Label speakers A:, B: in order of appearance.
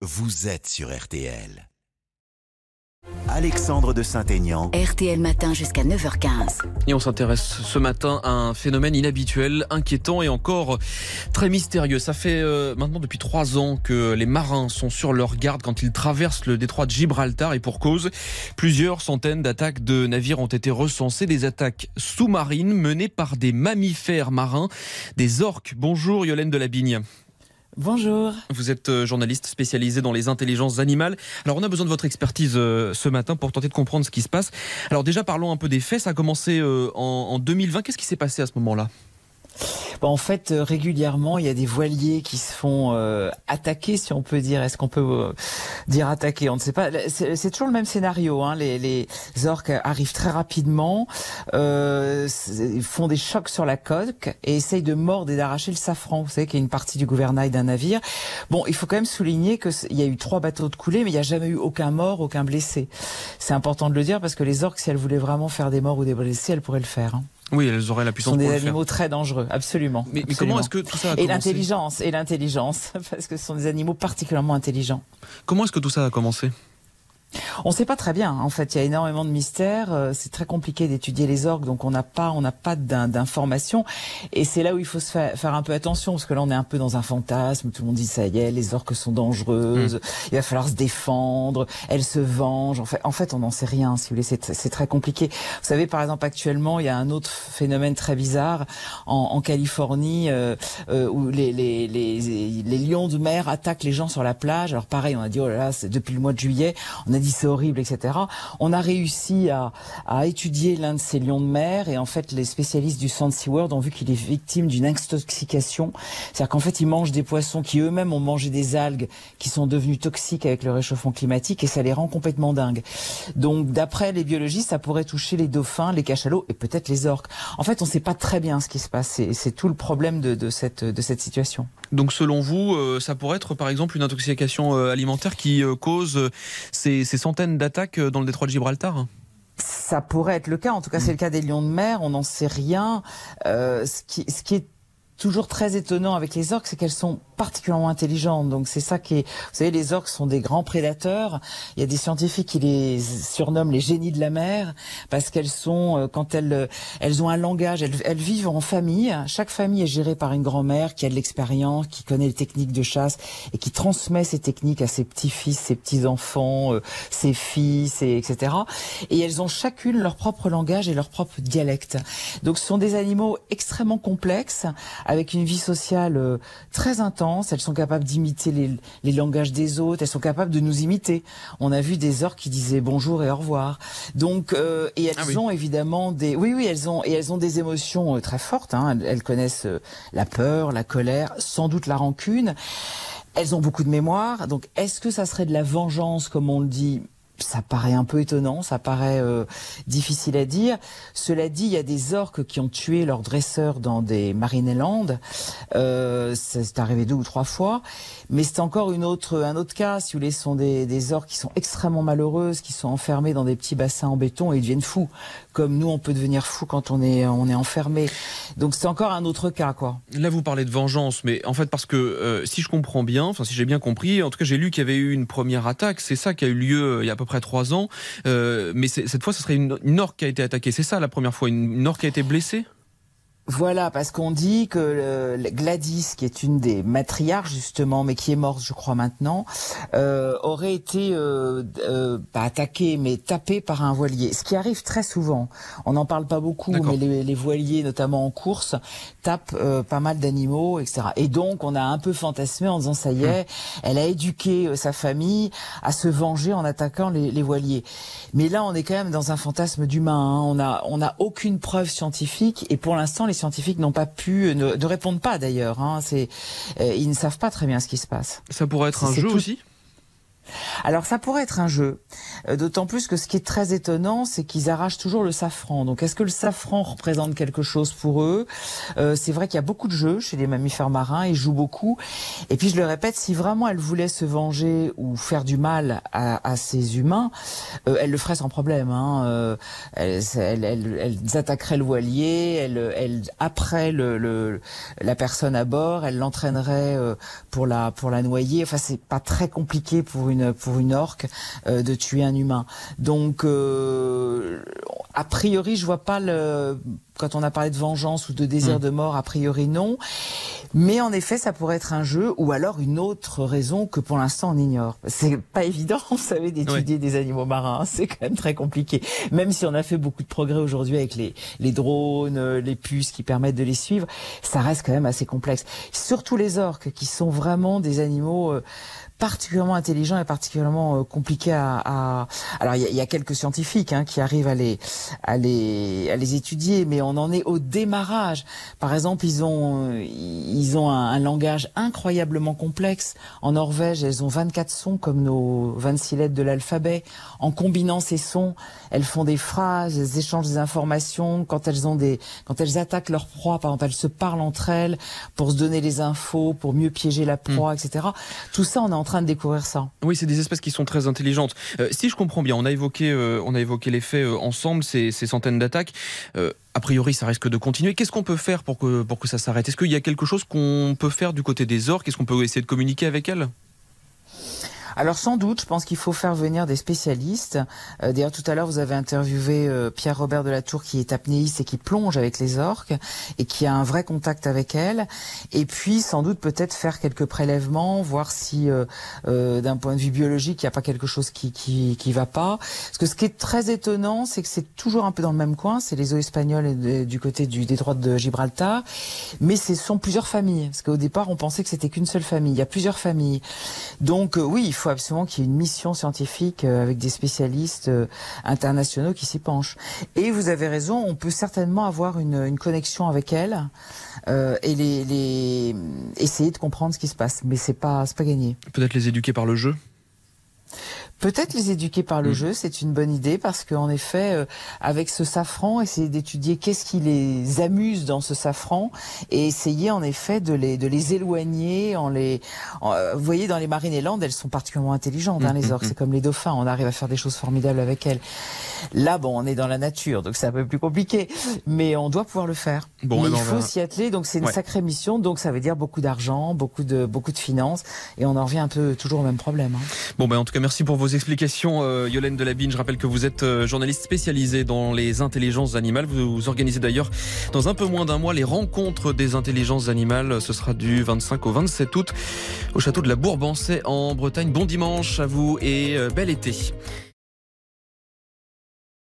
A: vous êtes sur RTL. Alexandre de Saint-Aignan.
B: RTL Matin jusqu'à 9h15.
C: Et on s'intéresse ce matin à un phénomène inhabituel, inquiétant et encore très mystérieux. Ça fait euh, maintenant depuis trois ans que les marins sont sur leur garde quand ils traversent le détroit de Gibraltar et pour cause, plusieurs centaines d'attaques de navires ont été recensées, des attaques sous-marines menées par des mammifères marins, des orques. Bonjour Yolène de la Bigne.
D: Bonjour.
C: Vous êtes euh, journaliste spécialisé dans les intelligences animales. Alors on a besoin de votre expertise euh, ce matin pour tenter de comprendre ce qui se passe. Alors déjà parlons un peu des faits. Ça a commencé euh, en 2020. Qu'est-ce qui s'est passé à ce moment-là?
D: En fait, euh, régulièrement, il y a des voiliers qui se font euh, attaquer, si on peut dire. Est-ce qu'on peut euh, dire attaquer? On ne sait pas. C'est toujours le même scénario. Hein. Les, les, orques arrivent très rapidement, font des chocs sur la coque et essayent de mordre et d'arracher le safran. Vous savez qu'il y a une partie du gouvernail d'un navire. Bon, il faut quand même souligner qu'il y a eu trois bateaux de coulés, mais il n'y a jamais eu aucun mort, aucun blessé. C'est important de le dire parce que les orques, si elles voulaient vraiment faire des morts ou des blessés, elles pourraient le faire. Hein.
C: Oui, elles auraient la puissance.
D: Ce
C: sont
D: des animaux très dangereux, absolument.
C: Mais, comment est-ce que tout ça a
D: commencé Et l'intelligence, et l'intelligence, parce que ce sont des animaux particulièrement intelligents.
C: Comment est-ce que tout ça a commencé?
D: On ne sait pas très bien. En fait, il y a énormément de mystères. Euh, c'est très compliqué d'étudier les orques, donc on n'a pas, on n'a pas d'informations. Et c'est là où il faut se faire, un peu attention, parce que là, on est un peu dans un fantasme. Tout le monde dit ça y est, les orques sont dangereuses. Hmm. Il va falloir se défendre. Elles se vengent. En fait, en fait, on n'en sait rien. Si vous voulez, c'est très compliqué. Vous savez, par exemple, actuellement, il y a un autre phénomène très bizarre en, Californie euh, euh, où les, les, les, les, lions de mer attaquent les gens sur la plage. Alors pareil, on a dit oh là là, depuis le mois de juillet. On a dit horrible, etc. On a réussi à, étudier l'un de ces lions de mer et en fait les spécialistes du Centre SeaWorld ont vu qu'il est victime d'une intoxication. C'est-à-dire qu'en fait il mange des poissons qui eux-mêmes ont mangé des algues qui sont devenues toxiques avec le réchauffement climatique et ça les rend complètement dingues. Donc d'après les biologistes, ça pourrait toucher les dauphins, les cachalots et peut-être les orques. En fait, on ne sait pas très bien ce qui se passe. C'est tout le problème de, de, cette, de cette situation.
C: Donc selon vous, euh, ça pourrait être par exemple une intoxication euh, alimentaire qui euh, cause ces, ces centaines d'attaques dans le détroit de Gibraltar
D: ça pourrait être le cas. En tout cas, c'est le cas des lions de mer. On n'en sait rien. ce, qui, ce qui est toujours très étonnant avec les orques, c'est qu'elles sont particulièrement intelligentes. Donc c'est ça qui est. Vous savez, les orques sont des grands prédateurs. Il y a des scientifiques qui les surnomment les génies de la mer parce qu'elles sont, euh, quand elles, elles ont un langage, elles, elles, vivent en famille. Chaque famille est gérée par une grand-mère qui a de l'expérience, qui connaît les techniques de chasse et qui transmet ces techniques à ses petits-fils, ses petits-enfants, euh, ses fils, et, etc. Et elles ont chacune leur propre langage et leur propre dialecte. Donc ce sont des animaux extrêmement complexes avec une vie sociale euh, très intense. Elles sont capables d'imiter les, langages des autres. Elles sont capables de nous imiter. On a vu des orques qui disaient bonjour et au revoir. Donc, euh, et elles ah ont évidemment des, oui, oui, elles ont et elles ont des émotions euh, très fortes. Hein. Elles connaissent la peur, la colère, sans doute la rancune. Elles ont beaucoup de mémoire. Donc, est-ce que ça serait de la vengeance, comme on le dit ça paraît un peu étonnant, ça paraît euh, difficile à dire. Cela dit, il y a des orques qui ont tué leurs dresseurs dans des Marineland. Euh, c'est arrivé deux ou trois fois. Mais c'est encore une autre, un autre cas. Si vous voulez, ce sont des, des orques qui sont extrêmement malheureuses, qui sont enfermées dans des petits bassins en béton et ils deviennent fous. Comme nous, on peut devenir fou quand on est, on est enfermé. Donc c'est encore un autre cas, quoi.
C: Là, vous parlez de vengeance, mais en fait, parce que euh, si je comprends bien, enfin si j'ai bien compris, en tout cas, j'ai lu qu'il y avait eu une première attaque. C'est ça qui a eu lieu euh, il y a à peu près trois ans. Euh, mais cette fois, ce serait une, orque qui a été attaquée. C'est ça la première fois, une, une orque qui a été blessée?
D: Voilà, parce qu'on dit que Gladys, qui est une des matriarches justement, mais qui est morte, je crois maintenant, euh, aurait été euh, euh, pas attaquée, mais tapée par un voilier. Ce qui arrive très souvent. On n'en parle pas beaucoup, mais les, voiliers, notamment en course, tapent pas mal d'animaux, etc. Et donc, on a un peu fantasmé en disant ça y est, hum. elle a éduqué sa famille à se venger en attaquant les, voiliers. Mais là, on est quand même dans un fantasme d'humain. Hein. On a, on a aucune preuve scientifique, et pour l'instant, les scientifiques n'ont pas pu, ne, répondent pas d'ailleurs. Hein. C'est, euh, ils ne savent pas très bien ce qui se passe.
C: Ça pourrait être un jeu aussi
D: Alors ça pourrait être un jeu, euh, d'autant plus que ce qui est très étonnant, c'est qu'ils arrachent toujours le safran. Donc est-ce que le safran représente quelque chose pour eux? Euh, C'est vrai qu'il y a beaucoup de jeux chez les mammifères marins, ils jouent beaucoup. Et puis je le répète, si vraiment elle voulait se venger ou faire du mal à, ces humains, euh, elle le ferait sans problème. Hein. elles, attaqueraient le voilier, elles, après le, la personne à bord, elles l'entraîneraient pour la pour la noyer. Enfin c'est pas très compliqué pour une pour une orque euh, de tuer un humain. Donc euh, a priori, je vois pas le quand on a parlé de vengeance ou de désir hmm. de mort, a priori non. Mais en effet, ça pourrait être un jeu ou alors une autre raison que pour l'instant on ignore. C'est pas évident, vous savez, d'étudier des animaux marins. Hein. C'est quand même très compliqué. Même si on a fait beaucoup de progrès aujourd'hui avec les, les drones, les puces qui permettent de les suivre, ça reste quand même assez complexe. Surtout les orques qui sont vraiment des animaux euh, particulièrement intelligent et particulièrement euh, compliqué à, à... Alors il y, y, a quelques scientifiques hein, qui arrivent à les, à les à les étudier, mais on en est au démarrage. Par exemple, ils ont ils ont un, un langage incroyablement complexe. En Norvège, elles ont 24 sons comme nos 26 lettres de l'alphabet. En combinant ces sons, elles font des phrases, elles échangent des informations. Quand elles ont des quand elles attaquent leur proie, par exemple, elles se parlent entre elles pour se donner les infos, pour mieux piéger la proie, mmh. etc. Tout ça, on est en train de découvrir ça.
C: Oui, c'est des espèces qui sont très intelligentes. Euh, si je comprends bien, on a évoqué, euh, on a évoqué les faits euh, ensemble, ces, ces centaines d'attaques. A priori, ça risque de continuer. Qu'est-ce qu'on peut faire pour que, pour que ça s'arrête? Est-ce qu'il y a quelque chose qu'on peut faire du côté des orques? Est-ce qu'on peut essayer de communiquer avec elles?
D: Alors sans doute, je pense qu'il faut faire venir des spécialistes. Euh, d'ailleurs, tout à l'heure, vous avez interviewé euh, Pierre-Robert de la Tour, qui est apnéiste et qui plonge avec les orques et qui a un vrai contact avec elles. Et puis, sans doute, peut-être faire quelques prélèvements, voir si, euh, d'un point de vue biologique, il n'y a pas quelque chose qui, qui qui va pas. Parce que ce qui est très étonnant, c'est que c'est toujours un peu dans le même coin. C'est les eaux espagnoles et du côté du détroit de Gibraltar, mais ce sont plusieurs familles. Parce qu'au départ, on pensait que c'était qu'une seule famille. Il y a plusieurs familles. Donc oui, il faut absolument qu'il y ait une mission scientifique euh, avec des spécialistes euh, internationaux qui s'y penchent. Et vous avez raison, on peut certainement avoir une, connexion avec elles euh, et les, essayer de comprendre ce qui se passe. Mais c'est pas, pas gagné.
C: Peut-être les éduquer par le jeu?
D: Peut-être les éduquer par le mm. jeu, c'est une bonne idée parce qu'en effet, euh, avec ce safran, essayer d'étudier qu'est-ce qui les amuse dans ce safran et essayer en effet de les de les éloigner. En les, euh, vous voyez, dans les Marineland, elles sont particulièrement intelligentes, hein, mm, les mm, orques. C'est comme les dauphins, on arrive à faire des choses formidables avec elles. Là, bon, on est dans la nature, donc c'est un peu plus compliqué, mais on doit pouvoir le faire. Bon, mais il faut s'y atteler, donc c'est une sacrée mission. Donc ça veut dire beaucoup d'argent, beaucoup de beaucoup de finances, et on en revient un peu toujours au même problème. Hein.
C: Bon, ben en tout cas, merci pour vos explications, euh, Yolène Delabine. Je rappelle que vous êtes euh, journaliste spécialisée dans les intelligences animales. Vous, organisez d'ailleurs dans un peu moins d'un mois les rencontres des intelligences animales. Ce sera du 25 au 27 août au château de la Bourbancée en Bretagne. Bon dimanche à vous et euh, bel été.